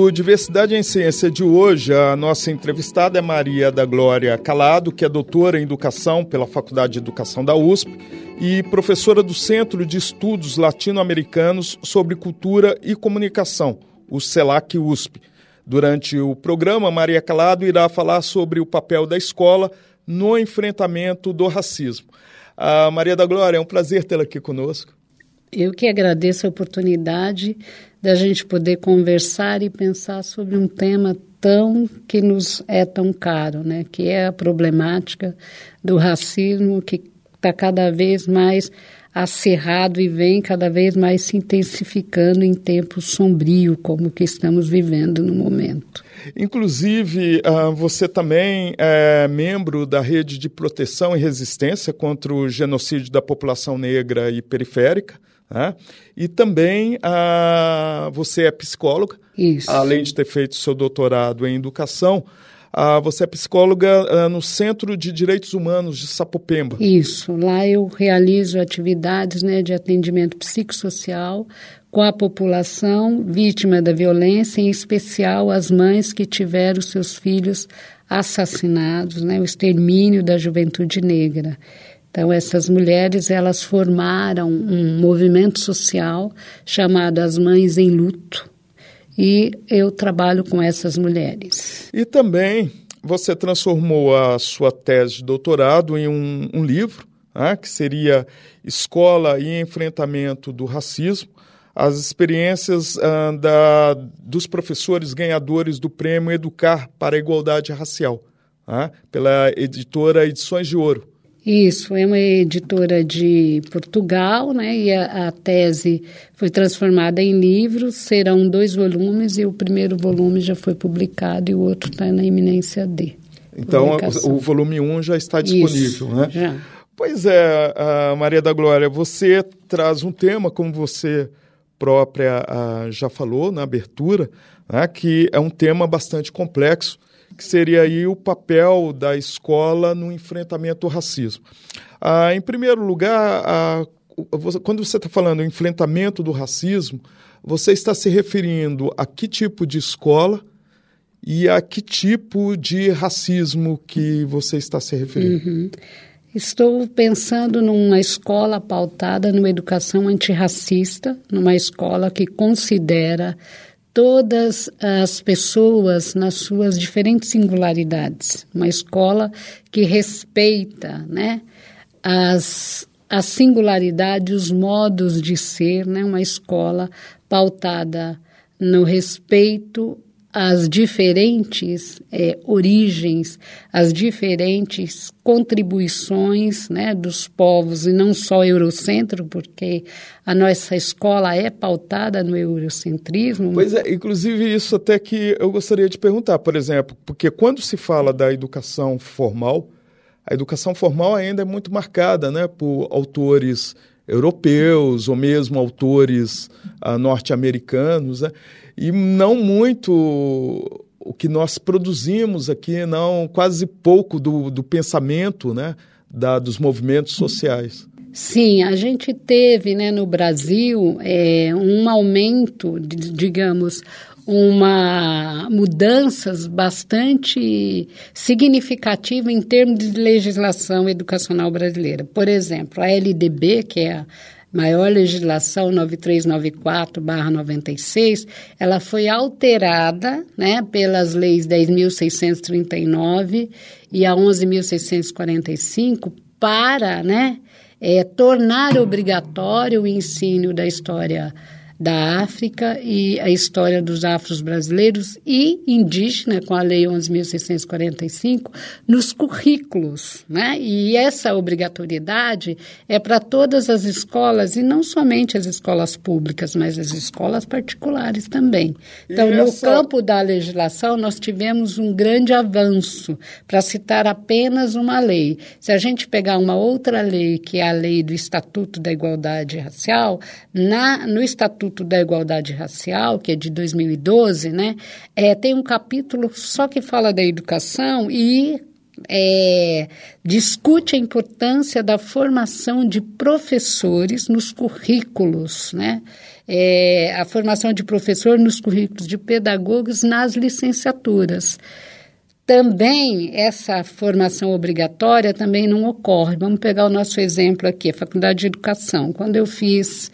No Diversidade em Ciência de hoje, a nossa entrevistada é Maria da Glória Calado, que é doutora em Educação pela Faculdade de Educação da USP e professora do Centro de Estudos Latino-Americanos sobre Cultura e Comunicação, o CELAC USP. Durante o programa, Maria Calado irá falar sobre o papel da escola no enfrentamento do racismo. A Maria da Glória, é um prazer tê-la aqui conosco. Eu que agradeço a oportunidade da gente poder conversar e pensar sobre um tema tão que nos é tão caro, né? Que é a problemática do racismo que está cada vez mais acirrado e vem cada vez mais se intensificando em tempo sombrio, como que estamos vivendo no momento. Inclusive, uh, você também é membro da Rede de Proteção e Resistência contra o Genocídio da População Negra e Periférica, né? e também uh, você é psicóloga, Isso. além de ter feito seu doutorado em Educação, ah, você é psicóloga ah, no Centro de Direitos Humanos de Sapopemba. Isso, lá eu realizo atividades né, de atendimento psicossocial com a população vítima da violência, em especial as mães que tiveram seus filhos assassinados, né, o extermínio da juventude negra. Então essas mulheres elas formaram um movimento social chamado As Mães em Luto, e eu trabalho com essas mulheres. E também você transformou a sua tese de doutorado em um, um livro, né, que seria Escola e Enfrentamento do Racismo, as experiências uh, da, dos professores ganhadores do prêmio Educar para a Igualdade Racial, né, pela editora Edições de Ouro. Isso, é uma editora de Portugal, né? E a, a, tese foi transformada em livro, serão dois volumes e o primeiro volume já foi publicado e o outro está na iminência de. Então, o, o, volume 1 um já está disponível, Isso, né? Já. Pois é, Maria da Glória, você traz um tema, como você própria já falou na abertura, né, que é um tema bastante complexo que seria aí o papel da escola no enfrentamento ao racismo. Ah, em primeiro lugar, ah, quando você está falando enfrentamento do racismo, você está se referindo a que tipo de escola e a que tipo de racismo que você está se referindo? Uhum. Estou pensando numa escola pautada numa educação antirracista, numa escola que considera todas as pessoas nas suas diferentes singularidades. Uma escola que respeita né, as, as singularidades, os modos de ser, né, uma escola pautada no respeito as diferentes é, origens, as diferentes contribuições né, dos povos, e não só eurocentro, porque a nossa escola é pautada no eurocentrismo. Pois é, inclusive isso até que eu gostaria de perguntar, por exemplo, porque quando se fala da educação formal, a educação formal ainda é muito marcada né, por autores europeus ou mesmo autores uh, norte-americanos. Né? e não muito o que nós produzimos aqui, não quase pouco do, do pensamento né, da, dos movimentos sociais. Sim, a gente teve né, no Brasil é, um aumento, digamos, uma mudanças bastante significativa em termos de legislação educacional brasileira. Por exemplo, a LDB, que é a maior legislação 9394/96, ela foi alterada, né, pelas leis 10.639 e a 11.645 para, né, é, tornar obrigatório o ensino da história da África e a história dos afros brasileiros e indígena, com a Lei 11.645, nos currículos. Né? E essa obrigatoriedade é para todas as escolas, e não somente as escolas públicas, mas as escolas particulares também. Então, essa... no campo da legislação, nós tivemos um grande avanço, para citar apenas uma lei. Se a gente pegar uma outra lei, que é a lei do Estatuto da Igualdade Racial, na, no Estatuto Estatuto da Igualdade Racial, que é de 2012, né, é, tem um capítulo só que fala da educação e é, discute a importância da formação de professores nos currículos, né? É, a formação de professor nos currículos de pedagogos nas licenciaturas. Também essa formação obrigatória também não ocorre. Vamos pegar o nosso exemplo aqui, a Faculdade de Educação. Quando eu fiz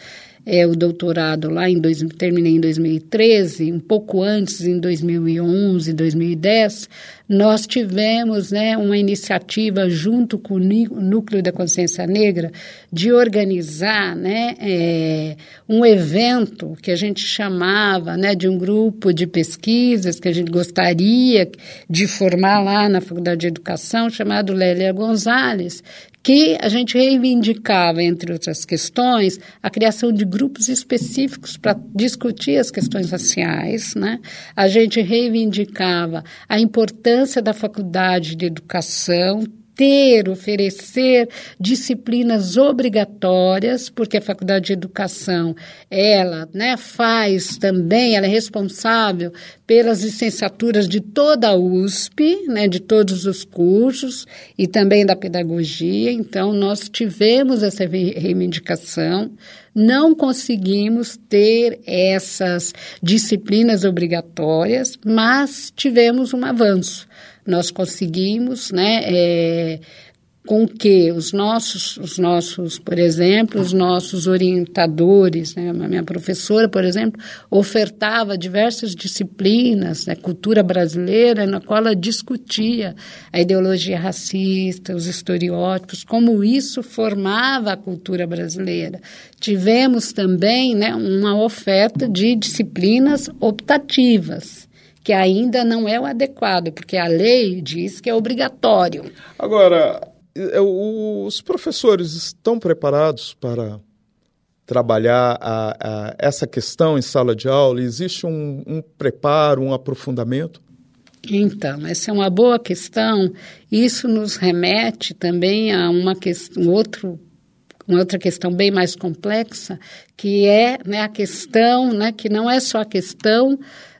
é, o doutorado lá em dois, terminei em 2013, um pouco antes, em 2011, 2010, nós tivemos né, uma iniciativa junto com o Núcleo da Consciência Negra de organizar né, é, um evento que a gente chamava né, de um grupo de pesquisas que a gente gostaria de formar lá na Faculdade de Educação, chamado Lélia Gonzalez, que a gente reivindicava, entre outras questões, a criação de grupos específicos para discutir as questões raciais. Né? A gente reivindicava a importância da faculdade de educação ter, oferecer disciplinas obrigatórias, porque a Faculdade de Educação, ela né, faz também, ela é responsável pelas licenciaturas de toda a USP, né, de todos os cursos, e também da pedagogia. Então, nós tivemos essa reivindicação, não conseguimos ter essas disciplinas obrigatórias, mas tivemos um avanço nós conseguimos, né, é, com que os nossos, os nossos, por exemplo, os nossos orientadores, né, a minha professora, por exemplo, ofertava diversas disciplinas, né, cultura brasileira, na qual ela discutia a ideologia racista, os estereótipos, como isso formava a cultura brasileira. Tivemos também né, uma oferta de disciplinas optativas que ainda não é o adequado, porque a lei diz que é obrigatório. Agora, é, os professores estão preparados para trabalhar a, a essa questão em sala de aula? Existe um, um preparo, um aprofundamento? Então, essa é uma boa questão. Isso nos remete também a uma questão, um outro uma outra questão bem mais complexa, que é né, a questão, né, que não é só a questão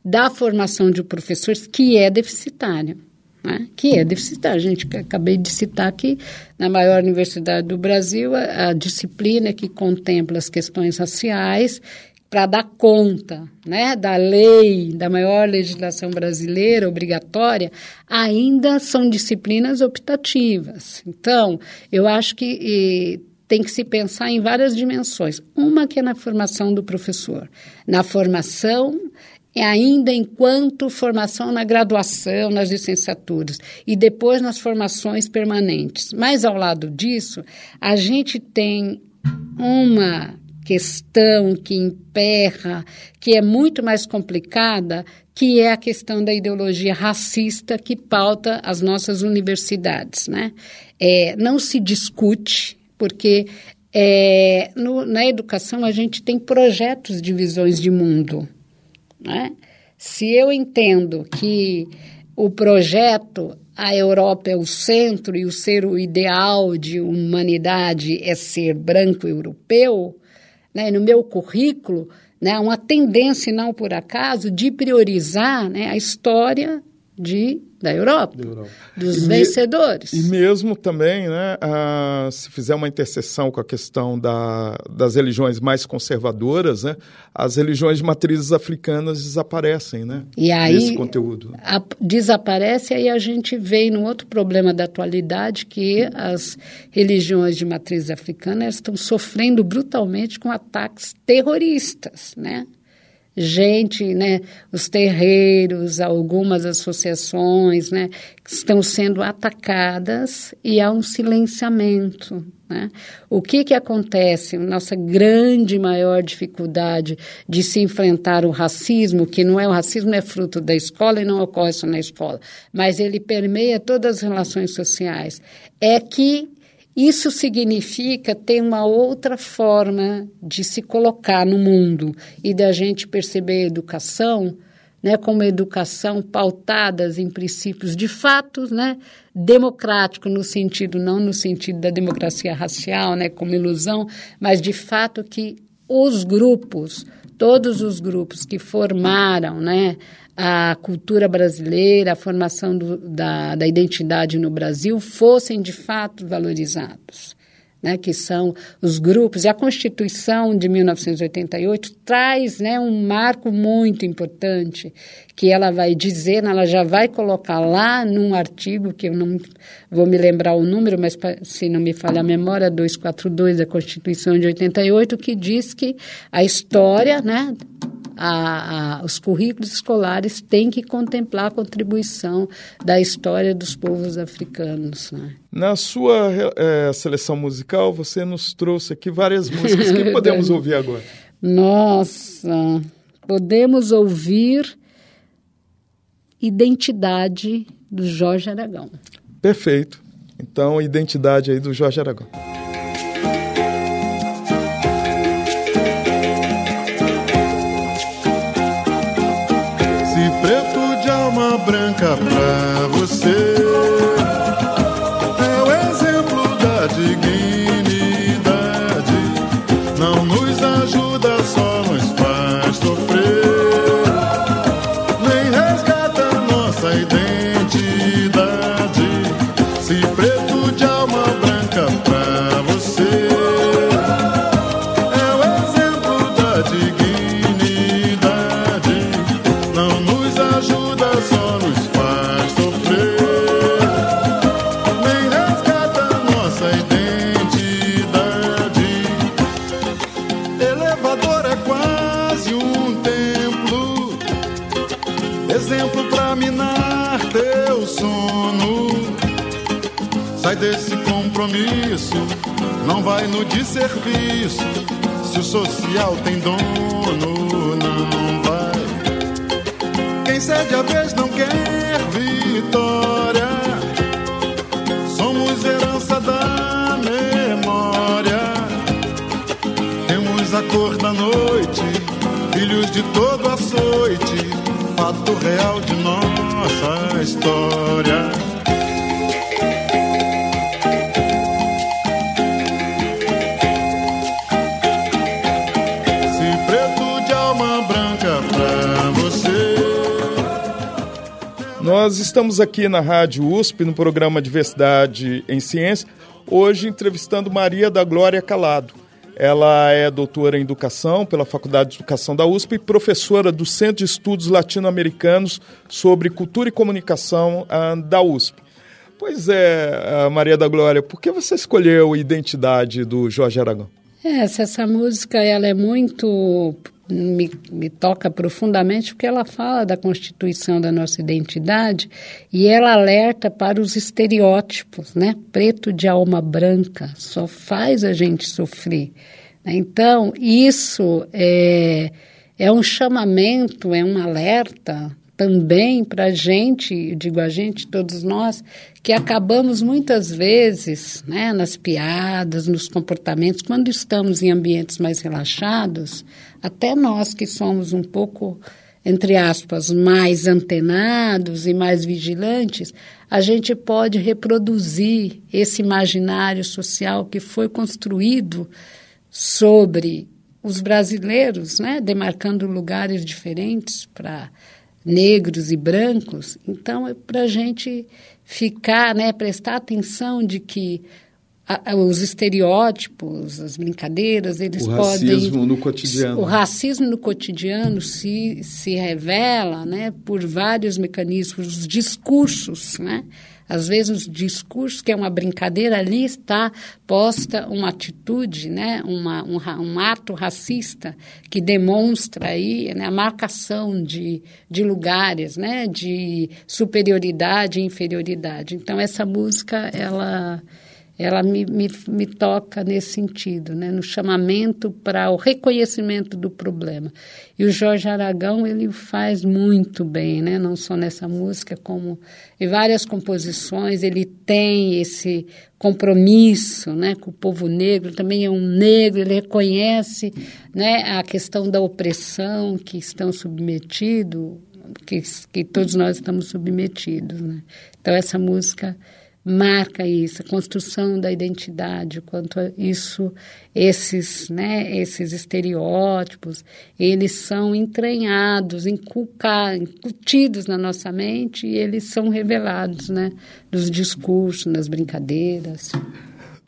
da formação de professores que é deficitária. Né? Que é deficitária. A gente acabei de citar aqui, na maior universidade do Brasil, a, a disciplina que contempla as questões raciais para dar conta né, da lei, da maior legislação brasileira obrigatória, ainda são disciplinas optativas. Então, eu acho que e, tem que se pensar em várias dimensões. Uma que é na formação do professor, na formação é ainda enquanto formação na graduação, nas licenciaturas e depois nas formações permanentes. Mas ao lado disso, a gente tem uma questão que emperra, que é muito mais complicada, que é a questão da ideologia racista que pauta as nossas universidades. Né? É, não se discute, porque é, no, na educação a gente tem projetos de visões de mundo. Né? Se eu entendo que o projeto, a Europa é o centro e o ser o ideal de humanidade é ser branco europeu, né? no meu currículo, né, uma tendência, não por acaso, de priorizar né, a história de da Europa, da Europa. dos e vencedores. e mesmo também, né, a, se fizer uma interseção com a questão da, das religiões mais conservadoras, né, as religiões de matrizes africanas desaparecem, né? E aí, nesse conteúdo. A, desaparece, aí a gente vê no outro problema da atualidade que as religiões de matriz africana estão sofrendo brutalmente com ataques terroristas, né? Gente, né, os terreiros, algumas associações, né, estão sendo atacadas e há um silenciamento. Né? O que, que acontece? Nossa grande maior dificuldade de se enfrentar o racismo, que não é o racismo, é fruto da escola e não ocorre só na escola, mas ele permeia todas as relações sociais, é que isso significa ter uma outra forma de se colocar no mundo e da gente perceber a educação né, como educação pautadas em princípios de fato né, democrático no sentido, não no sentido da democracia racial, né, como ilusão, mas de fato que os grupos, todos os grupos que formaram né, a cultura brasileira, a formação do, da, da identidade no Brasil fossem de fato valorizados. Né, que são os grupos, e a Constituição de 1988 traz né, um marco muito importante, que ela vai dizer, ela já vai colocar lá num artigo, que eu não vou me lembrar o número, mas se não me falha a memória, 242 da Constituição de 88, que diz que a história né, a, a, os currículos escolares têm que contemplar a contribuição da história dos povos africanos. Né? Na sua é, seleção musical, você nos trouxe aqui várias músicas. que podemos ouvir agora? Nossa, podemos ouvir Identidade do Jorge Aragão. Perfeito. Então, Identidade aí do Jorge Aragão. Branca pra não vai no desserviço. Se o social tem dono, não vai. Quem cede a vez não quer vitória. Somos herança da memória. Temos a cor da noite, filhos de todo açoite. Fato real de nossa história. Nós estamos aqui na Rádio USP, no programa Diversidade em Ciência, hoje entrevistando Maria da Glória Calado. Ela é doutora em Educação pela Faculdade de Educação da USP e professora do Centro de Estudos Latino-Americanos sobre Cultura e Comunicação ah, da USP. Pois é, ah, Maria da Glória, por que você escolheu Identidade do Jorge Aragão? Essa, essa música ela é muito me, me, toca profundamente porque ela fala da constituição da nossa identidade e ela alerta para os estereótipos, né? Preto de alma branca só faz a gente sofrer. Então isso é, é um chamamento, é um alerta também para a gente, digo a gente, todos nós, que acabamos muitas vezes, né, nas piadas, nos comportamentos, quando estamos em ambientes mais relaxados, até nós que somos um pouco, entre aspas, mais antenados e mais vigilantes, a gente pode reproduzir esse imaginário social que foi construído sobre os brasileiros, né, demarcando lugares diferentes para negros e brancos. Então, é para a gente ficar, né, prestar atenção de que a, a, os estereótipos, as brincadeiras, eles o podem... O racismo no cotidiano. O racismo no cotidiano se, se revela né, por vários mecanismos, os discursos, né? Às vezes, o discurso, que é uma brincadeira, ali está posta uma atitude, né, uma, um, um ato racista que demonstra aí né, a marcação de, de lugares, né, de superioridade e inferioridade. Então, essa música, ela ela me, me, me toca nesse sentido, né? no chamamento para o reconhecimento do problema. E o Jorge Aragão, ele faz muito bem, né? não só nessa música, como em várias composições, ele tem esse compromisso né, com o povo negro, também é um negro, ele reconhece né, a questão da opressão que estão submetidos, que, que todos nós estamos submetidos. Né? Então, essa música marca isso, a construção da identidade, quanto a isso, esses, né, esses estereótipos, eles são entranhados, incutidos na nossa mente e eles são revelados, né, nos discursos, nas brincadeiras.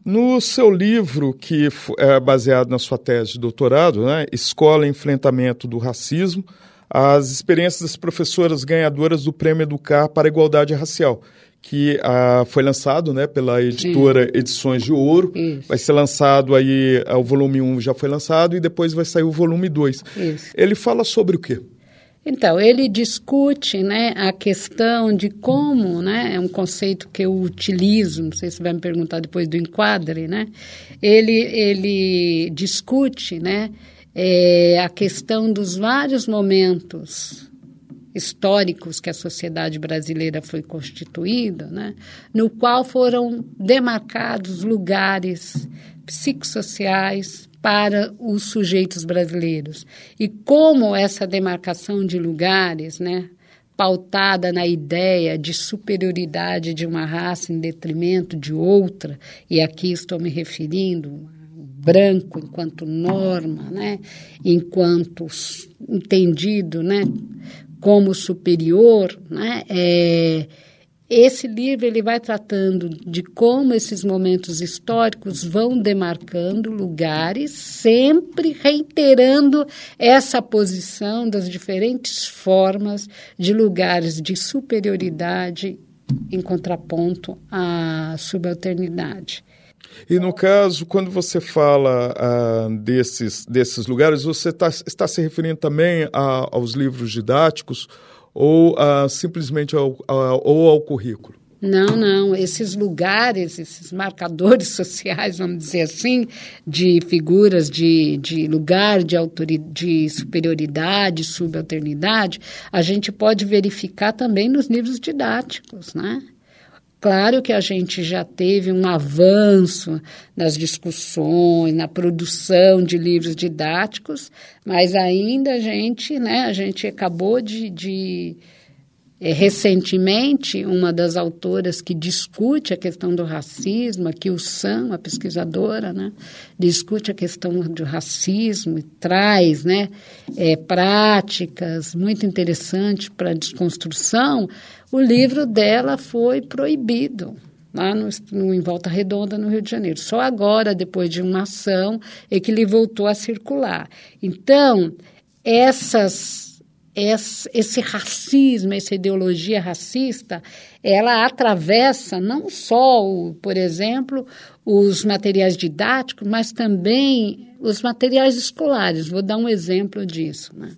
No seu livro, que é baseado na sua tese de doutorado, né, Escola e Enfrentamento do Racismo, as experiências das professoras ganhadoras do Prêmio Educar para a Igualdade Racial, que ah, foi lançado né, pela editora Sim. Edições de Ouro. Isso. Vai ser lançado aí, ah, o volume 1 já foi lançado e depois vai sair o volume 2. Isso. Ele fala sobre o quê? Então, ele discute né, a questão de como, né, é um conceito que eu utilizo, não sei se vai me perguntar depois do enquadre, né, ele, ele discute né, é, a questão dos vários momentos históricos que a sociedade brasileira foi constituída, né, no qual foram demarcados lugares psicossociais para os sujeitos brasileiros. E como essa demarcação de lugares, né, pautada na ideia de superioridade de uma raça em detrimento de outra, e aqui estou me referindo branco enquanto norma, né, enquanto entendido, né, como superior, né? É, esse livro ele vai tratando de como esses momentos históricos vão demarcando lugares, sempre reiterando essa posição das diferentes formas de lugares de superioridade em contraponto à subalternidade. E no caso, quando você fala ah, desses, desses lugares, você tá, está se referindo também a, aos livros didáticos ou ah, simplesmente ao, a, ou ao currículo? Não, não. Esses lugares, esses marcadores sociais, vamos dizer assim, de figuras de, de lugar de, autoridade, de superioridade, subalternidade, a gente pode verificar também nos livros didáticos, né? Claro que a gente já teve um avanço nas discussões, na produção de livros didáticos, mas ainda a gente, né, a gente acabou de, de é, recentemente, uma das autoras que discute a questão do racismo, aqui o Sam, a pesquisadora, né, discute a questão do racismo e traz né, é, práticas muito interessantes para a desconstrução, o livro dela foi proibido lá no, no, em Volta Redonda, no Rio de Janeiro. Só agora, depois de uma ação, é que ele voltou a circular. Então, essas, esse, esse racismo, essa ideologia racista, ela atravessa não só, o, por exemplo, os materiais didáticos, mas também os materiais escolares. Vou dar um exemplo disso. Né?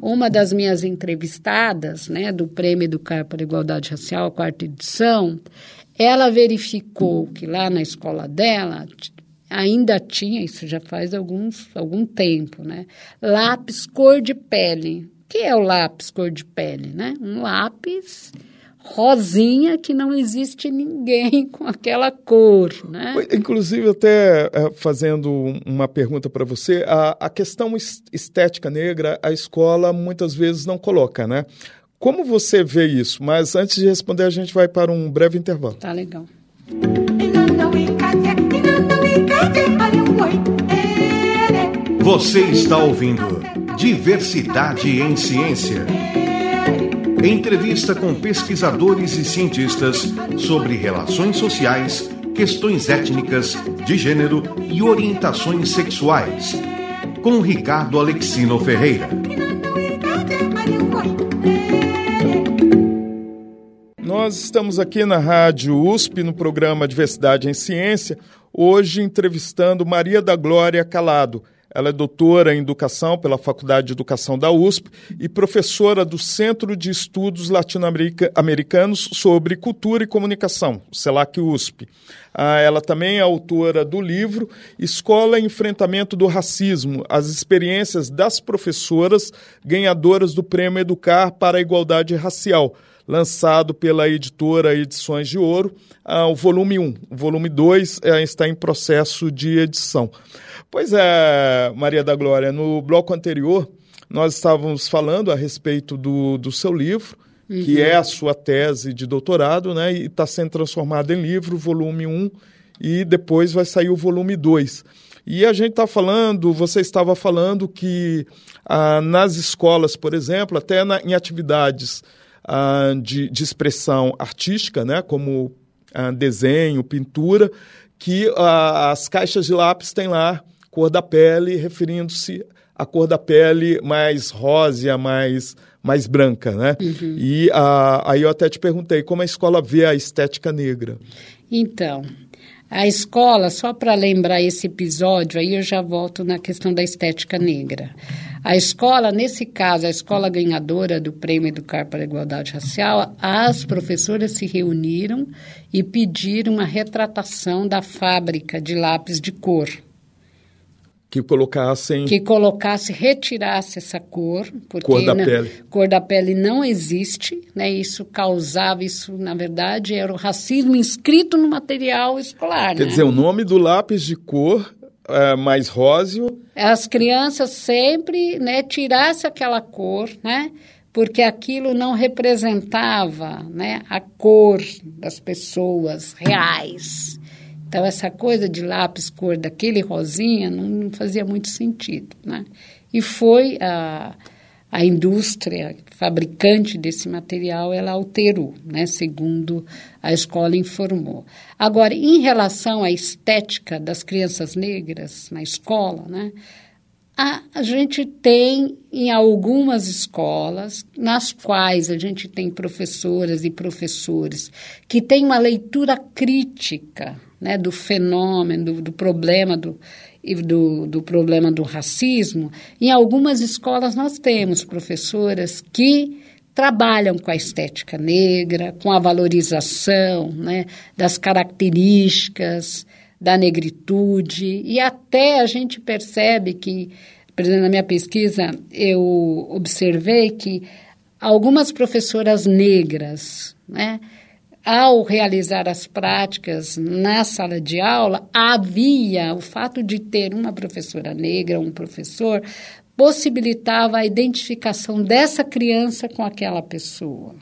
Uma das minhas entrevistadas, né, do Prêmio Educar para a Igualdade Racial, a quarta edição, ela verificou que lá na escola dela ainda tinha, isso já faz alguns, algum tempo, né, lápis cor de pele. Que é o lápis cor de pele? Né? Um lápis rosinha que não existe ninguém com aquela cor, né? Inclusive, até é, fazendo uma pergunta para você, a, a questão estética negra, a escola muitas vezes não coloca, né? Como você vê isso? Mas antes de responder, a gente vai para um breve intervalo. Tá legal. Você está ouvindo Diversidade em Ciência. Entrevista com pesquisadores e cientistas sobre relações sociais, questões étnicas, de gênero e orientações sexuais. Com Ricardo Alexino Ferreira. nós estamos aqui na Rádio USP, no programa Diversidade em Ciência, hoje entrevistando Maria da Glória Calado. Ela é doutora em Educação pela Faculdade de Educação da USP e professora do Centro de Estudos Latino-Americanos sobre Cultura e Comunicação, CELAC USP. Ah, ela também é autora do livro Escola e Enfrentamento do Racismo: As Experiências das Professoras Ganhadoras do Prêmio Educar para a Igualdade Racial lançado pela editora Edições de Ouro, ah, o volume 1. O volume 2 eh, está em processo de edição. Pois é, Maria da Glória, no bloco anterior nós estávamos falando a respeito do, do seu livro, uhum. que é a sua tese de doutorado, né? E está sendo transformado em livro, volume 1, e depois vai sair o volume 2. E a gente está falando, você estava falando que ah, nas escolas, por exemplo, até na, em atividades ah, de, de, expressão artística, né, como ah, desenho, pintura, que ah, as caixas de lápis têm lá cor da pele, referindo-se à cor da pele mais rósea, mais, mais branca, né? Uhum. E aí eu até te perguntei como a escola vê a estética negra. Então, a escola, só para lembrar esse episódio, aí eu já volto na questão da estética negra. A escola, nesse caso, a escola ganhadora do Prêmio Educar para a Igualdade Racial, as professoras se reuniram e pediram uma retratação da fábrica de lápis de cor. Que colocassem que colocasse retirasse essa cor porque cor da na, pele. cor da pele não existe né? Isso causava isso na verdade era o racismo inscrito no material escolar quer né? dizer o nome do lápis de cor é, mais róseo as crianças sempre né tirasse aquela cor né porque aquilo não representava né a cor das pessoas reais então, essa coisa de lápis cor daquele rosinha não, não fazia muito sentido. Né? E foi a, a indústria fabricante desse material, ela alterou, né? segundo a escola informou. Agora, em relação à estética das crianças negras na escola, né? A, a, gente tem em algumas escolas, nas quais a gente tem professoras e professores que têm uma leitura crítica né, do fenômeno, do, do problema do, do, do problema do racismo, em algumas escolas nós temos professoras que trabalham com a estética negra, com a valorização né, das características da negritude, e até a gente percebe que, por exemplo, na minha pesquisa, eu observei que algumas professoras negras, né, ao realizar as práticas na sala de aula, havia o fato de ter uma professora negra, um professor, possibilitava a identificação dessa criança com aquela pessoa.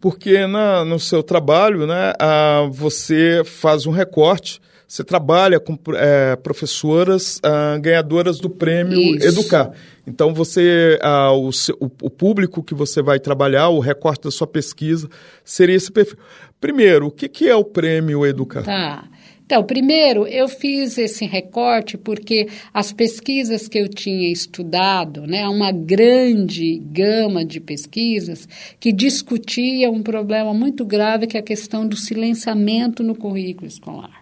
Porque na, no seu trabalho, né, a, você faz um recorte, você trabalha com é, professoras a, ganhadoras do prêmio Isso. Educar. Então, você, a, o, o, público que você vai trabalhar, o recorte da sua pesquisa, seria esse perfil. Primeiro, o que, que é o prêmio Educar? Tá. Então, primeiro, eu fiz esse recorte porque as pesquisas que eu tinha estudado, né, uma grande gama de pesquisas que discutia um problema muito grave que é a questão do silenciamento no currículo escolar.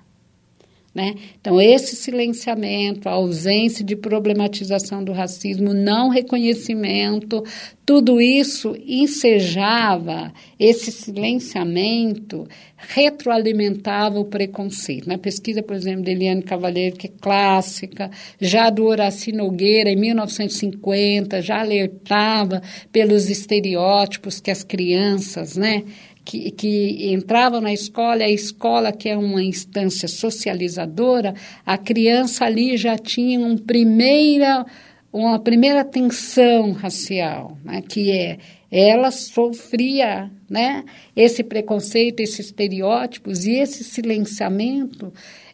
Né? Então, esse silenciamento, a ausência de problematização do racismo, não reconhecimento, tudo isso ensejava, esse silenciamento retroalimentava o preconceito. Na pesquisa, por exemplo, de Eliane Cavalheiro, que é clássica, já do Horaci Nogueira, em 1950, já alertava pelos estereótipos que as crianças, né? Que, que entravam na escola, a escola que é uma instância socializadora, a criança ali já tinha um primeira, uma primeira tensão racial, né, que é ela sofria né, esse preconceito, esses estereótipos e esse silenciamento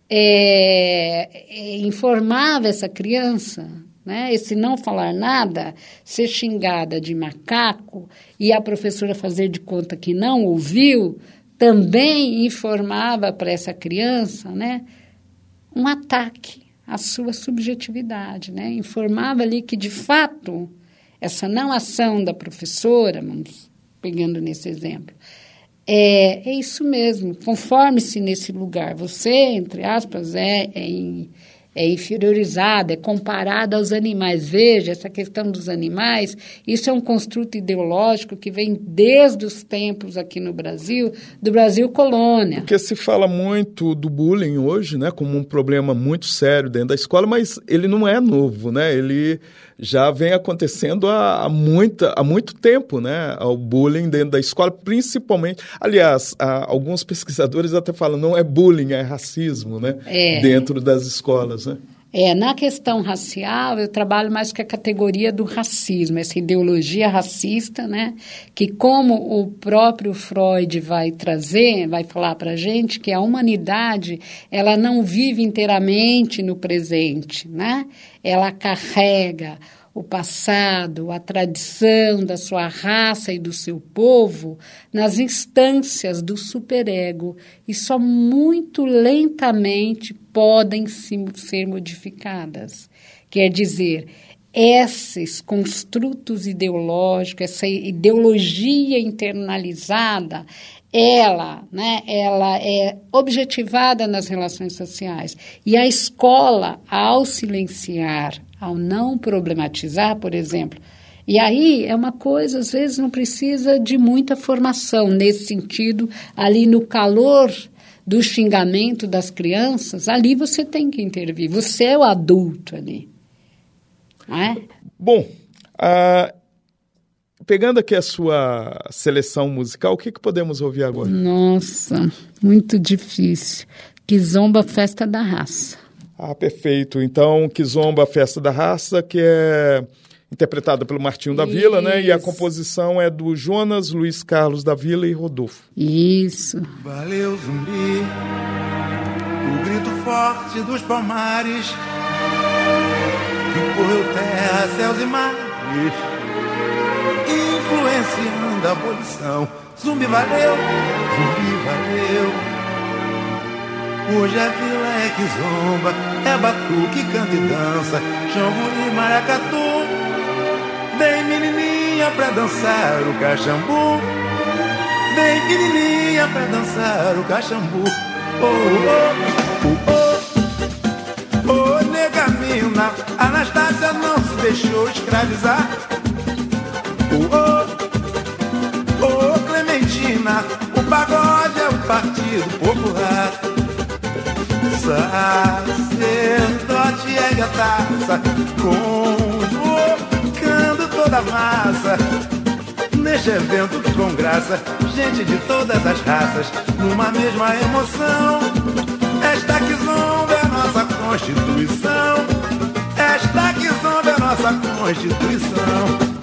é, informava essa criança né? Esse não falar nada, ser xingada de macaco e a professora fazer de conta que não ouviu, também informava para essa criança, né? Um ataque à sua subjetividade, né? Informava ali que de fato essa não ação da professora, vamos pegando nesse exemplo, É, é isso mesmo, conforme-se nesse lugar. Você, entre aspas, é, é em é inferiorizada, é comparada aos animais. Veja, essa questão dos animais, isso é um construto ideológico que vem desde os tempos aqui no Brasil, do Brasil colônia. Porque se fala muito do bullying hoje, né, como um problema muito sério dentro da escola, mas ele não é novo, né? Ele já vem acontecendo há, há, muita, há muito tempo, né? O bullying dentro da escola, principalmente. Aliás, alguns pesquisadores até falam, não é bullying, é racismo, né? É. Dentro das escolas, né? É, na questão racial, eu trabalho mais com a categoria do racismo, essa ideologia racista, né? Que como o próprio Freud vai trazer, vai falar para a gente que a humanidade, ela não vive inteiramente no presente, né? Ela carrega o passado, a tradição da sua raça e do seu povo nas instâncias do superego e só muito lentamente podem ser modificadas. Quer dizer, esses construtos ideológicos, essa ideologia internalizada, ela, né, ela é objetivada nas relações sociais. E a escola, ao silenciar ao não problematizar, por exemplo. E aí é uma coisa, às vezes não precisa de muita formação nesse sentido, ali no calor do xingamento das crianças, ali você tem que intervir. Você é o adulto ali. Não é? Bom, uh, pegando aqui a sua seleção musical, o que, que podemos ouvir agora? Nossa, muito difícil. Kizomba Festa da Raça. Ah, perfeito. Então, Kizomba, a Festa da Raça, que é interpretada pelo Martinho da Vila, né? E a composição é do Jonas, Luiz Carlos da Vila e Rodolfo. Isso. Valeu, zumbi. O grito forte dos palmares que correu terra, céus e mares, influenciando a abolição. Zumbi valeu, zumbi valeu. Hoje a vila é que zomba, é batuque, canta e dança, chamo e maracatu. Vem menininha pra dançar o cachambu. Vem menininha pra dançar o cachambu. Oh, oh, oh, oh, oh nega mina, Anastácia não se deixou escravizar. Oh, oh, oh, Clementina, o pagode é o Partido Popular sacerdote ergue a taça, convocando toda a massa. Neste evento com graça, gente de todas as raças, numa mesma emoção. Esta que zomba é nossa Constituição. Esta que zomba é nossa Constituição.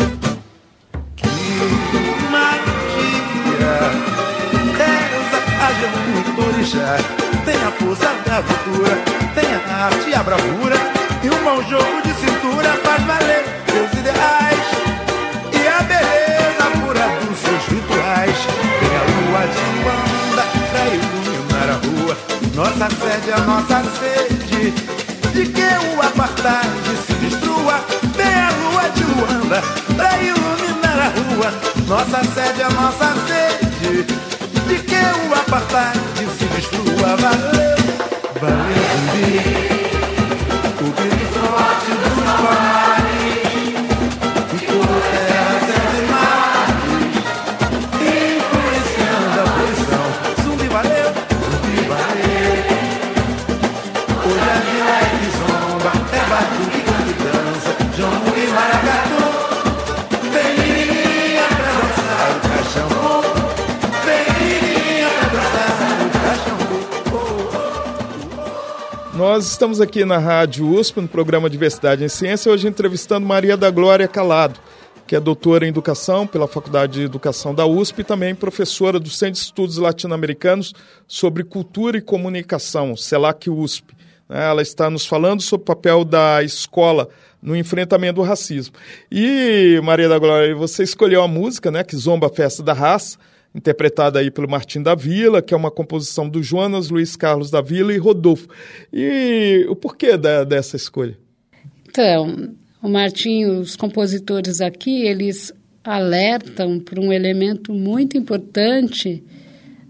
A Jesus orixá tem a força da cultura, tem a arte e a bravura. E um bom jogo de cintura faz valer seus ideais. E a beleza pura dos seus rituais. Tem a lua de banda pra iluminar a rua. Nossa sede é a nossa sede. De que o apartheid se destrua. Tem a lua de Luanda pra iluminar a rua. Nossa sede é a nossa sede. De o apartheid se destrua. Valeu, valeu, zumbi. O grito forte dos palmares. Nós estamos aqui na Rádio USP, no programa Diversidade em Ciência, hoje entrevistando Maria da Glória Calado, que é doutora em Educação pela Faculdade de Educação da USP e também professora do Centro de Estudos Latino-Americanos sobre Cultura e Comunicação, CELAC USP. Ela está nos falando sobre o papel da escola no enfrentamento do racismo. E, Maria da Glória, você escolheu a música, né, que zomba a festa da raça, interpretada aí pelo Martim da Vila, que é uma composição do Jonas, Luiz Carlos da Vila e Rodolfo. E o porquê da, dessa escolha? Então, o Martim, os compositores aqui, eles alertam para um elemento muito importante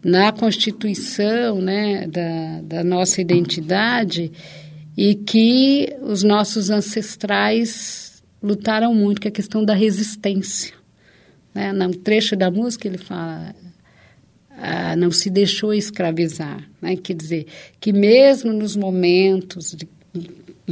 na constituição né, da, da nossa identidade e que os nossos ancestrais lutaram muito, que é a questão da resistência. Né? No trecho da música ele fala, ah, não se deixou escravizar, né? quer dizer, que mesmo nos momentos de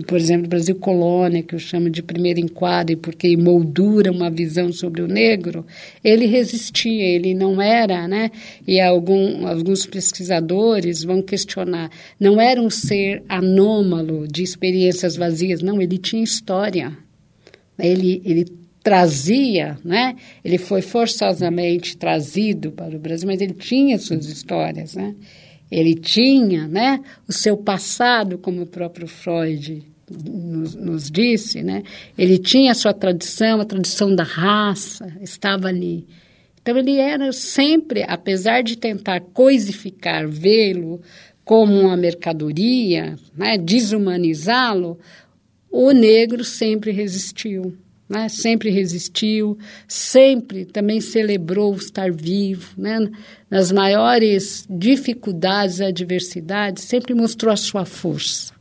por exemplo, Brasil Colônia, que eu chamo de primeiro enquadro, porque moldura uma visão sobre o negro, ele resistia, ele não era, né? E algum, alguns pesquisadores vão questionar, não era um ser anômalo de experiências vazias, não, ele tinha história. Ele, ele trazia, né? Ele foi forçosamente trazido para o Brasil, mas ele tinha suas histórias, né? Ele tinha, né, o seu passado, como o próprio Freud nos, nos disse, né? Ele tinha a sua tradição, a tradição da raça, estava ali. Então ele era sempre, apesar de tentar coisificar, vê-lo como uma mercadoria, né, desumanizá-lo, o negro sempre resistiu né? sempre resistiu, sempre também celebrou estar vivo, né? nas maiores dificuldades e adversidades, sempre mostrou a sua força.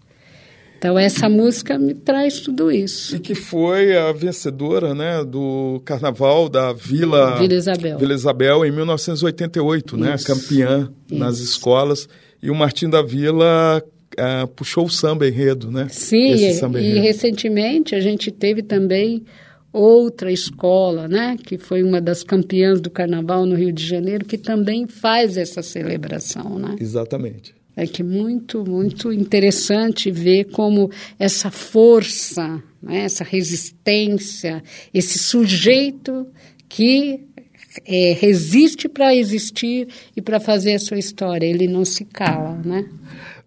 Então essa música me traz tudo isso. E que foi a vencedora, né, do Carnaval da Vila Vila Isabel, Vila Isabel em 1988, né, isso. né, campeã isso. nas escolas. E o Martim da Vila puxou o samba enredo, né? Sim, e, e recentemente a gente teve também outra escola, né, que foi uma das campeãs do carnaval no Rio de Janeiro, que também faz essa celebração, né? Exatamente. É que muito, muito interessante ver como essa força, né, essa resistência, esse sujeito que é, resiste para existir e para fazer a sua história, ele não se cala, né?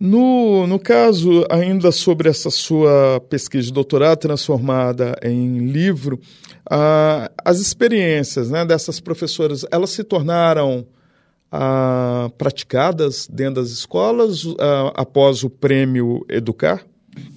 No, no caso, ainda sobre essa sua pesquisa de doutorado transformada em livro, ah, as experiências né, dessas professoras, elas se tornaram ah, praticadas dentro das escolas ah, após o prêmio Educar?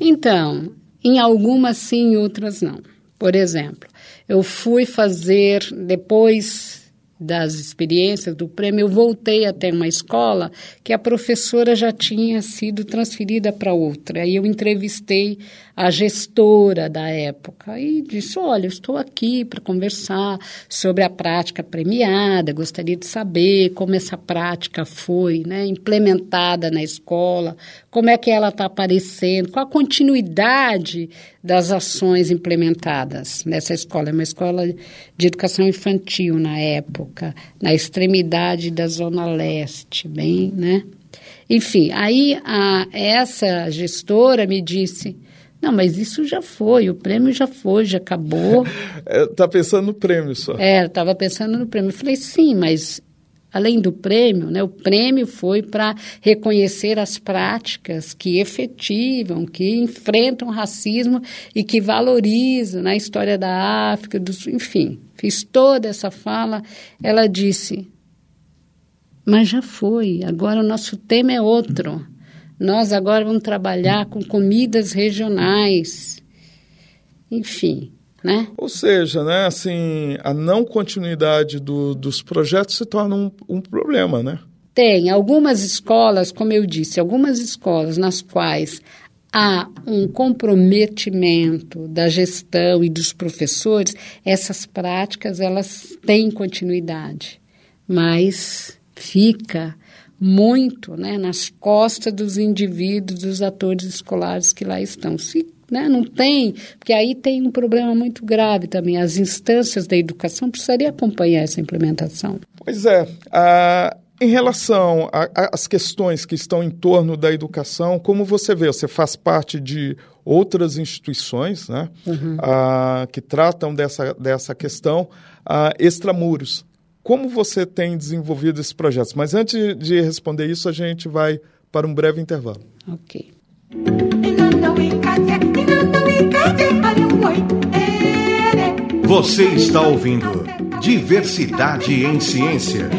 Então, em algumas sim, em outras não. Por exemplo, eu fui fazer, depois das experiências do prêmio, eu voltei até uma escola que a professora já tinha sido transferida para outra. Aí eu entrevistei a gestora da época e disse: Olha, estou aqui para conversar sobre a prática premiada, gostaria de saber como essa prática foi né, implementada na escola, como é que ela está aparecendo, qual a continuidade das ações implementadas nessa escola. É uma escola de educação infantil na época, na extremidade da Zona Leste, bem, né? Enfim, aí a, essa gestora me disse não, mas isso já foi, o prêmio já foi, já acabou. Está é, pensando no prêmio só. É, estava pensando no prêmio. Eu falei, sim, mas além do prêmio, né, o prêmio foi para reconhecer as práticas que efetivam, que enfrentam o racismo e que valorizam na né, história da África, dos, enfim. Fiz toda essa fala. Ela disse, mas já foi, agora o nosso tema é outro. Nós agora vamos trabalhar com comidas regionais. Enfim, né? Ou seja, né, assim, a não continuidade do, dos projetos se torna um, um problema, né? Tem algumas escolas, como eu disse, algumas escolas nas quais há um comprometimento da gestão e dos professores, essas práticas elas têm continuidade, mas fica muito né, nas costas dos indivíduos, dos atores escolares que lá estão. Se né, não tem, porque aí tem um problema muito grave também. As instâncias da educação precisariam acompanhar essa implementação. Pois é. Uh, em relação às questões que estão em torno da educação, como você vê? Você faz parte de outras instituições né, uhum. uh, que tratam dessa, dessa questão uh, extramuros. Como você tem desenvolvido esses projetos? Mas antes de responder isso, a gente vai para um breve intervalo. Ok. Você está ouvindo Diversidade em Ciência.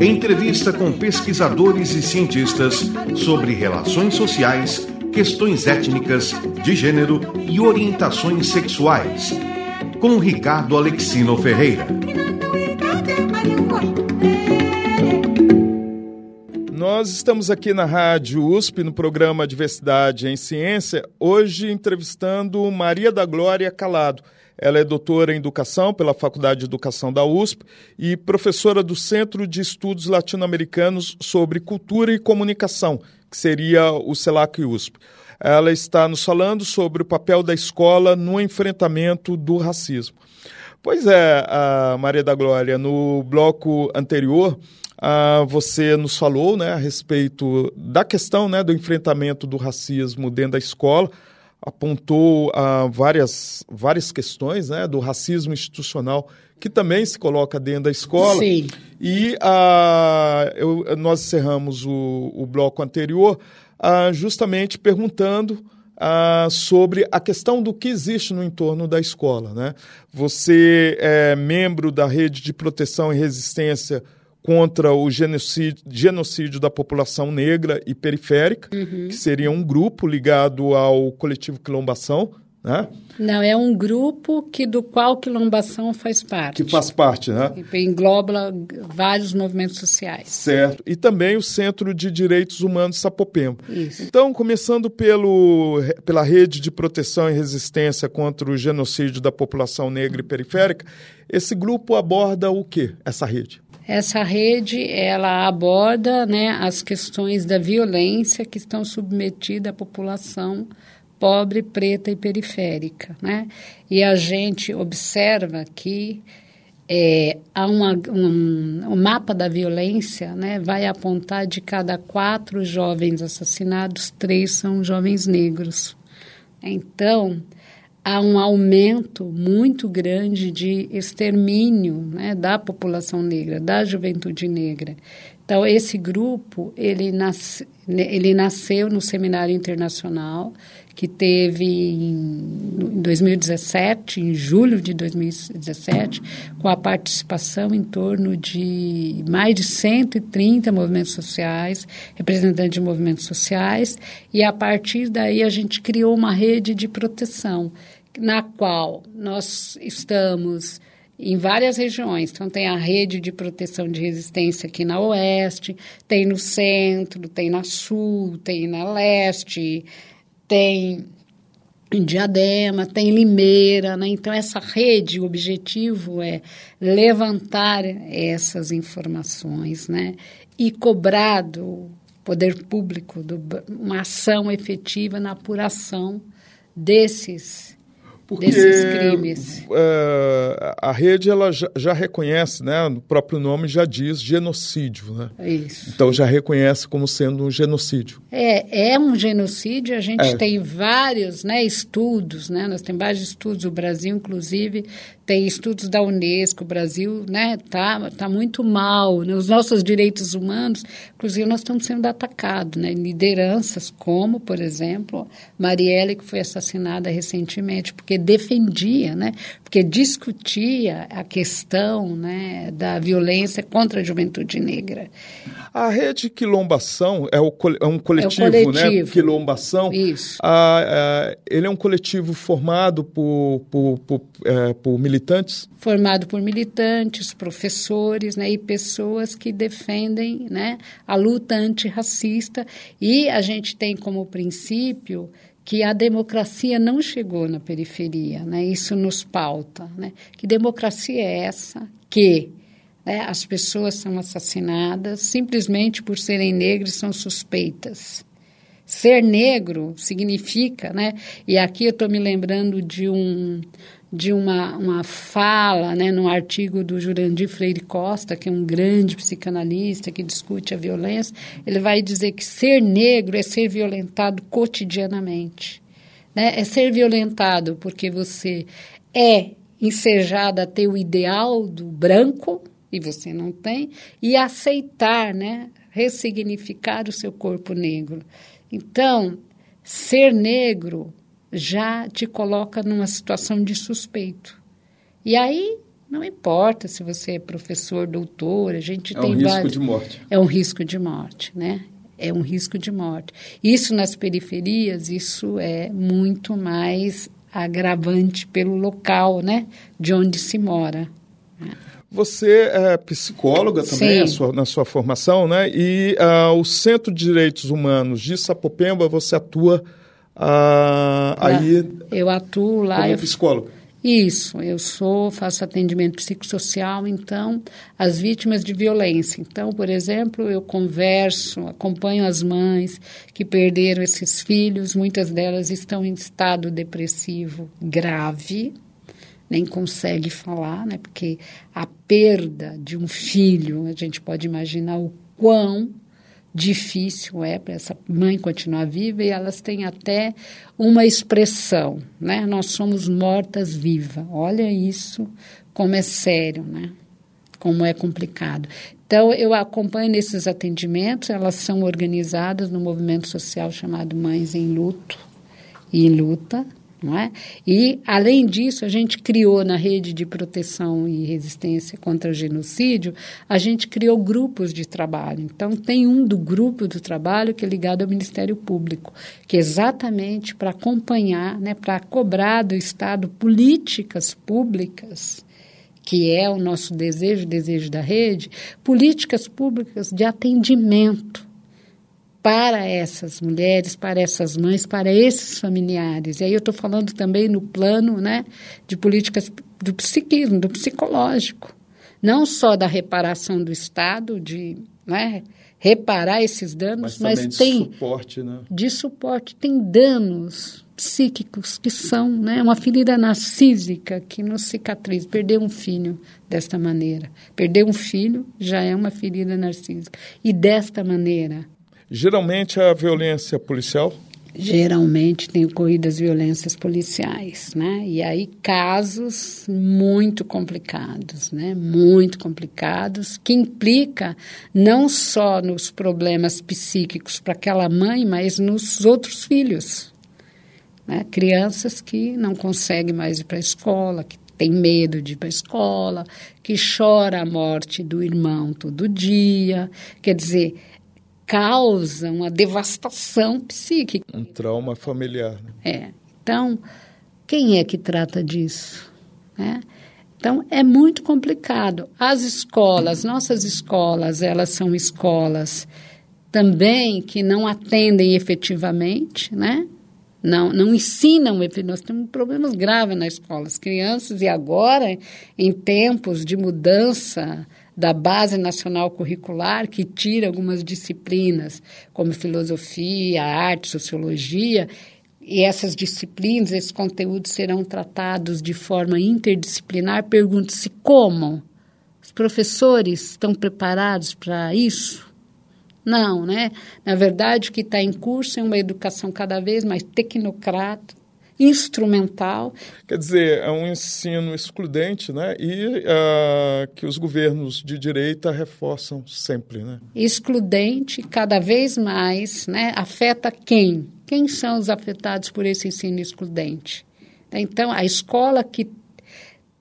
Entrevista com pesquisadores e cientistas sobre relações sociais, questões étnicas, de gênero e orientações sexuais. Com Ricardo Alexino Ferreira. nós estamos aqui na Rádio USP, no programa Diversidade em Ciência, hoje entrevistando Maria da Glória Calado. Ela é doutora em Educação pela Faculdade de Educação da USP e professora do Centro de Estudos Latino-Americanos sobre Cultura e Comunicação, que seria o CELAC USP. Ela está nos falando sobre o papel da escola no enfrentamento do racismo. Pois é, Maria da Glória, no bloco anterior, ah, você nos falou né, a respeito da questão né, do enfrentamento do racismo dentro da escola, apontou ah, várias, várias questões né, do racismo institucional que também se coloca dentro da escola. Sim. E ah, eu, nós encerramos o, o bloco anterior ah, justamente perguntando sobre a questão do que existe no entorno da escola. Né? Você é membro da rede de proteção e resistência contra o genocídio, genocídio, da população negra e periférica, uhum. que seria um grupo ligado ao coletivo Quilombação, né? Não, é um grupo que do qual Quilombação faz parte. Que faz parte, né? Que engloba vários movimentos sociais. Certo. E também o Centro de Direitos Humanos Sapopemba. Isso. Então, começando pelo, pela Rede de Proteção e Resistência contra o Genocídio da População Negra e Periférica, esse grupo aborda o que, essa rede? Essa rede, ela aborda né, as questões da violência que estão submetidas à população pobre, preta e periférica. Né? E a gente observa que é, há uma, um, um mapa da violência né, vai apontar de cada quatro jovens assassinados, três são jovens negros. Então, há um aumento muito grande de extermínio né, da população negra, da juventude negra. Então, esse grupo, ele, nasce, ele nasceu no Seminário Internacional, que teve em 2017, em julho de 2017, com a participação em torno de mais de 130 movimentos sociais, representantes de movimentos sociais, e a partir daí a gente criou uma rede de proteção, na qual nós estamos em várias regiões. Então, tem a rede de proteção de resistência aqui na oeste, tem no centro, tem na sul, tem na leste, tem em Diadema, tem Limeira, né? Então essa rede, o objetivo é levantar essas informações, né? E cobrar do poder público do, uma ação efetiva na apuração desses porque desses crimes. Uh, a rede ela já, já, reconhece, né, o próprio nome já diz genocídio, né? Isso. Então já reconhece como sendo um genocídio. É, é um genocídio. A gente é. tem vários, né, estudos, né? Nós temos vários estudos. O Brasil, inclusive, tem estudos da Unesco, o Brasil né, tá, tá muito mal, né? os nossos direitos humanos, inclusive nós estamos sendo atacados, né? lideranças como, por exemplo, Marielle, que foi assassinada recentemente, porque defendia, né? porque discutia a questão né, da violência contra a juventude negra. A rede Quilombação é, o, é um coletivo, é um coletivo. né? Quilombação. Isso. Ah, é, ele é um coletivo formado por, por, por, é, por militantes? Formado por militantes, professores né, e pessoas que defendem né, a luta antirracista. E a gente tem como princípio que a democracia não chegou na periferia, né? Isso nos pauta, né? Que democracia é essa que né, as pessoas são assassinadas simplesmente por serem negros são suspeitas. Ser negro significa, né? E aqui eu estou me lembrando de um de uma, uma fala, né, num artigo do Jurandir Freire Costa, que é um grande psicanalista que discute a violência, ele vai dizer que ser negro é ser violentado cotidianamente. Né? É ser violentado porque você é ensejado a ter o ideal do branco, e você não tem, e aceitar, né, ressignificar o seu corpo negro. Então, ser negro já te coloca numa situação de suspeito. E aí não importa se você é professor, doutor, a gente é tem um risco vários... de morte. É um risco de morte, né? É um risco de morte. Isso nas periferias, isso é muito mais agravante pelo local, né, de onde se mora. Você é psicóloga também sua, na sua formação, né? E uh, o Centro de Direitos Humanos de Sapopemba, você atua uh, aí. Eu atuo lá. Como eu, psicóloga. Isso, eu sou, faço atendimento psicossocial, então, as vítimas de violência. Então, por exemplo, eu converso, acompanho as mães que perderam esses filhos, muitas delas estão em estado depressivo grave, nem consegue falar, né? Porque a perda de um filho, a gente pode imaginar o quão difícil é para essa mãe continuar viva e elas têm até uma expressão, né? Nós somos mortas vivas. Olha isso como é sério, né? Como é complicado. Então eu acompanho nesses atendimentos, elas são organizadas no movimento social chamado Mães em Luto e Luta, não é? E, além disso, a gente criou na rede de proteção e resistência contra o genocídio, a gente criou grupos de trabalho. Então, tem um do grupo do trabalho que é ligado ao Ministério Público, que é exatamente para acompanhar, né, para cobrar do Estado políticas públicas que é o nosso desejo, desejo da rede, políticas públicas de atendimento para essas mulheres, para essas mães, para esses familiares. E aí eu estou falando também no plano né, de políticas do psiquismo, do psicológico. Não só da reparação do Estado, de né, reparar esses danos, mas, mas tem suporte, né? de suporte, tem danos psíquicos que são né, uma ferida narcísica que não cicatriza. Perder um filho desta maneira. Perder um filho já é uma ferida narcísica. E desta maneira, Geralmente a violência policial? Geralmente tem ocorrido as violências policiais, né? E aí casos muito complicados, né? Muito complicados, que implica não só nos problemas psíquicos para aquela mãe, mas nos outros filhos. Né? Crianças que não conseguem mais ir para a escola, que tem medo de ir para a escola, que chora a morte do irmão todo dia. Quer dizer, causa uma devastação psíquica. Um trauma familiar. Né? É. Então, quem é que trata disso? Né? Então, é muito complicado. As escolas, nossas escolas, elas são escolas também que não atendem efetivamente, né? Não, não ensinam, nós temos problemas graves na escola. As crianças, e agora, em tempos de mudança da Base Nacional Curricular, que tira algumas disciplinas, como filosofia, arte, sociologia, e essas disciplinas, esses conteúdos serão tratados de forma interdisciplinar. Pergunto-se como? Os professores estão preparados para isso? Não, né? Na verdade, o que está em curso é uma educação cada vez mais tecnocrata, instrumental. Quer dizer, é um ensino excludente, né? E uh, que os governos de direita reforçam sempre, né? Excludente, cada vez mais, né? Afeta quem? Quem são os afetados por esse ensino excludente? Então, a escola que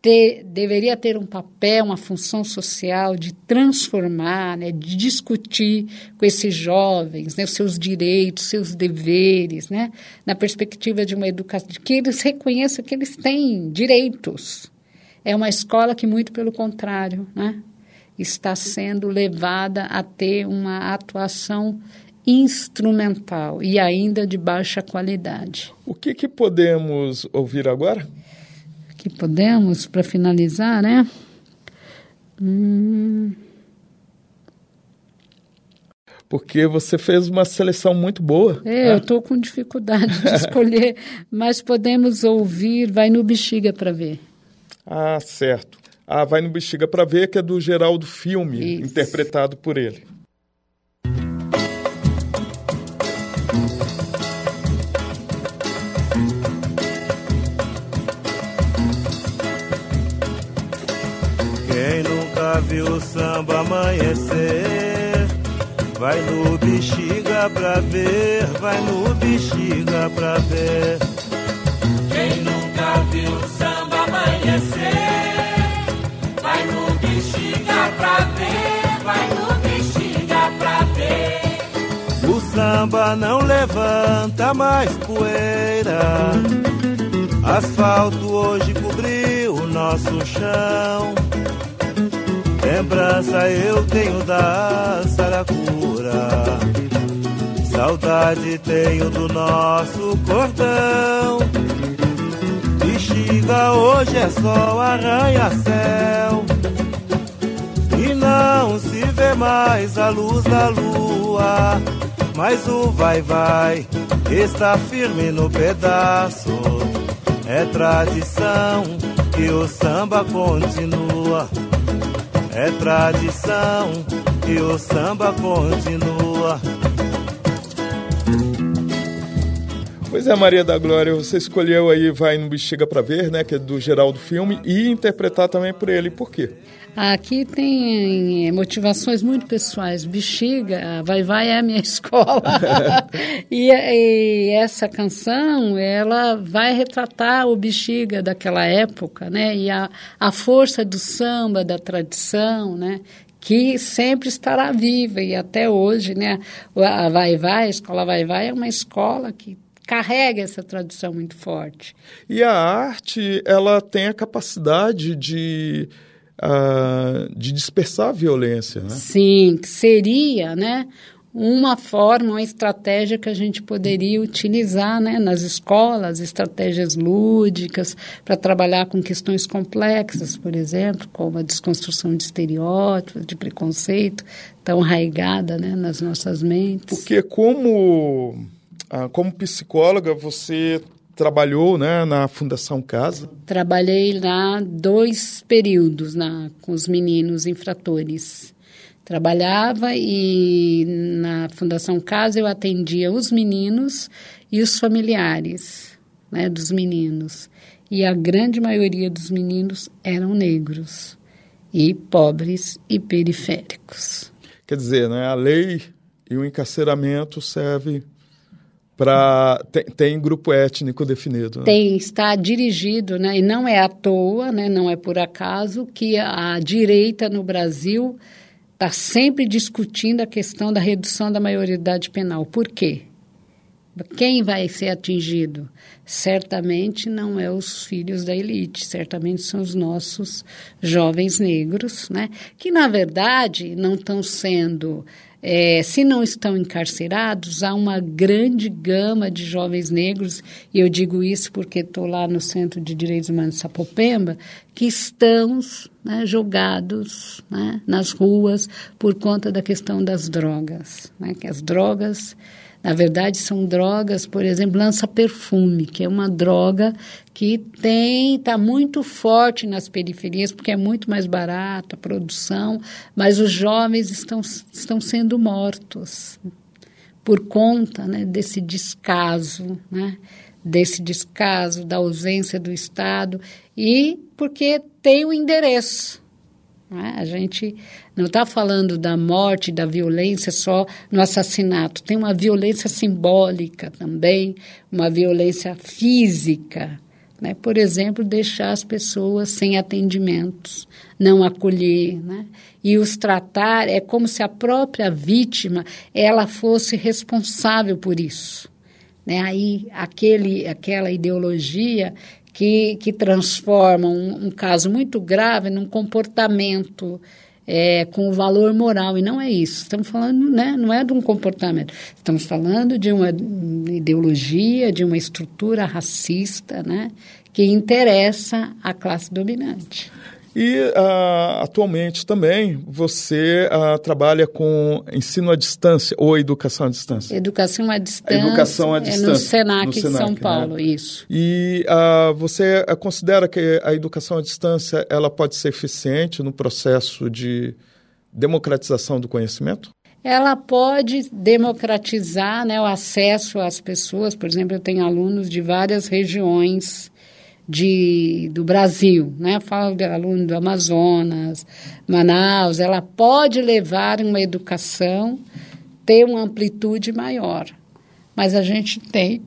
ter, deveria ter um papel, uma função social de transformar, né, de discutir com esses jovens né, os seus direitos, seus deveres, né, na perspectiva de uma educação, de que eles reconheçam que eles têm direitos. É uma escola que, muito pelo contrário, né, está sendo levada a ter uma atuação instrumental e ainda de baixa qualidade. O que, que podemos ouvir agora? Que podemos para finalizar, né? Hum. Porque você fez uma seleção muito boa. É, né? eu estou com dificuldade de escolher, mas podemos ouvir Vai no Bexiga para ver. Ah, certo. Ah, Vai no Bexiga para ver, que é do Geraldo Filme, Isso. interpretado por ele. Viu o samba amanhecer. Vai no bexiga pra ver, vai no bexiga pra ver. Quem nunca viu o samba amanhecer, vai no bexiga pra ver, vai no bexiga pra ver. O samba não levanta mais poeira. Asfalto hoje cobriu o nosso chão. Lembrança eu tenho da Saracura. Saudade tenho do nosso cordão. Bexiga hoje é só arranha-céu. E não se vê mais a luz da lua. Mas o vai-vai está firme no pedaço. É tradição que o samba continua. É tradição que o samba continua. Pois é, Maria da Glória, você escolheu aí Vai no Bexiga para Ver, né, que é do Geraldo Filme, e interpretar também por ele. Por quê? Aqui tem motivações muito pessoais. Bexiga, Vai Vai é a minha escola. e, e, essa canção, ela vai retratar o Bexiga daquela época, né? E a, a força do samba, da tradição, né? que sempre estará viva e até hoje, né? A Vai Vai, a escola Vai Vai é uma escola que carrega essa tradição muito forte. E a arte, ela tem a capacidade de, uh, de dispersar a violência, né? Sim, seria, né? Uma forma, uma estratégia que a gente poderia utilizar né, nas escolas, estratégias lúdicas, para trabalhar com questões complexas, por exemplo, como a desconstrução de estereótipos, de preconceito, tão arraigada né, nas nossas mentes. Porque, como como psicóloga, você trabalhou né, na Fundação Casa? Trabalhei lá dois períodos na, com os meninos infratores. Trabalhava e na Fundação Casa eu atendia os meninos e os familiares né, dos meninos. E a grande maioria dos meninos eram negros e pobres e periféricos. Quer dizer, né, a lei e o encarceramento serve para tem, tem, grupo étnico definido. Né? Tem, está dirigido, né? E não é à toa, né? Não é por acaso que a direita no Brasil está sempre discutindo a questão da redução da maioridade penal. Por quê? Quem vai ser atingido? Certamente não é os filhos da elite, certamente são os nossos jovens negros, né? Que na verdade não estão sendo é, se não estão encarcerados, há uma grande gama de jovens negros, e eu digo isso porque estou lá no Centro de Direitos Humanos de Sapopemba, que estão né, jogados né, nas ruas por conta da questão das drogas. Né, que as drogas na verdade, são drogas, por exemplo, lança-perfume, que é uma droga que tem está muito forte nas periferias, porque é muito mais barato a produção, mas os jovens estão, estão sendo mortos por conta né, desse descaso, né, desse descaso, da ausência do Estado, e porque tem o endereço. Né? A gente não está falando da morte, da violência só no assassinato. Tem uma violência simbólica também, uma violência física. Né? Por exemplo, deixar as pessoas sem atendimentos, não acolher. Né? E os tratar é como se a própria vítima ela fosse responsável por isso. Né? Aí, aquele, aquela ideologia que, que transforma um, um caso muito grave num comportamento é, com valor moral, e não é isso. Estamos falando, né, não é de um comportamento, estamos falando de uma ideologia, de uma estrutura racista, né, que interessa à classe dominante. E uh, atualmente também você uh, trabalha com ensino à distância ou educação à distância? Educação à distância. Educação à distância. É no Senac, no Senac de São Paulo, né? isso. E uh, você considera que a educação à distância ela pode ser eficiente no processo de democratização do conhecimento? ela pode democratizar né, o acesso às pessoas. Por exemplo, eu tenho alunos de várias regiões de, do Brasil, né? Falo de aluno do Amazonas, Manaus, ela pode levar uma educação, ter uma amplitude maior. Mas a gente tem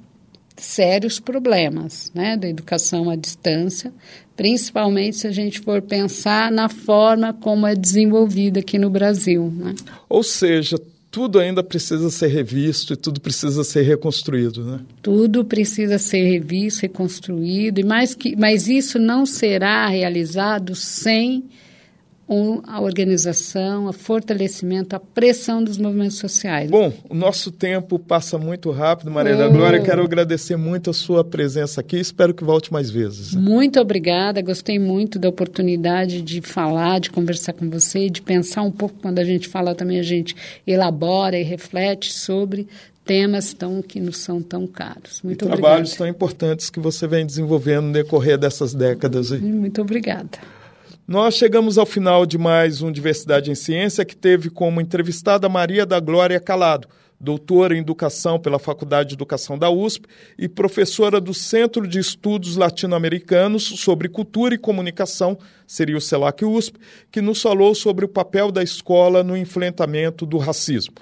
sérios problemas, né, da educação à distância, principalmente se a gente for pensar na forma como é desenvolvida aqui no Brasil. Né? Ou seja, tudo ainda precisa ser revisto e tudo precisa ser reconstruído, né? Tudo precisa ser revisto, reconstruído, e mais que, mas isso não será realizado sem a organização, a fortalecimento, a pressão dos movimentos sociais. Bom, o nosso tempo passa muito rápido, Maria oh. da Glória. Quero agradecer muito a sua presença aqui. Espero que volte mais vezes. Muito obrigada. Gostei muito da oportunidade de falar, de conversar com você, de pensar um pouco quando a gente fala também a gente elabora e reflete sobre temas tão que nos são tão caros. Muito e obrigada. Trabalhos tão importantes que você vem desenvolvendo no decorrer dessas décadas. Aí. Muito obrigada. Nós chegamos ao final de mais um Diversidade em Ciência, que teve como entrevistada Maria da Glória Calado, doutora em Educação pela Faculdade de Educação da USP e professora do Centro de Estudos Latino-Americanos sobre Cultura e Comunicação, seria o CELAC USP, que nos falou sobre o papel da escola no enfrentamento do racismo.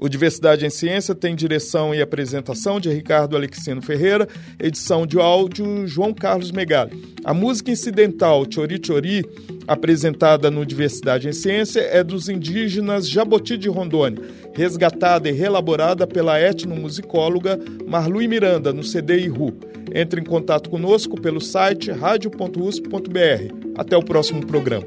O Diversidade em Ciência tem direção e apresentação de Ricardo Alexino Ferreira, edição de áudio João Carlos Megali. A música incidental Chori Chori, apresentada no Diversidade em Ciência, é dos indígenas Jaboti de Rondônia, resgatada e reelaborada pela etnomusicóloga Marlui Miranda, no CD Iru. Entre em contato conosco pelo site radio.usp.br. Até o próximo programa.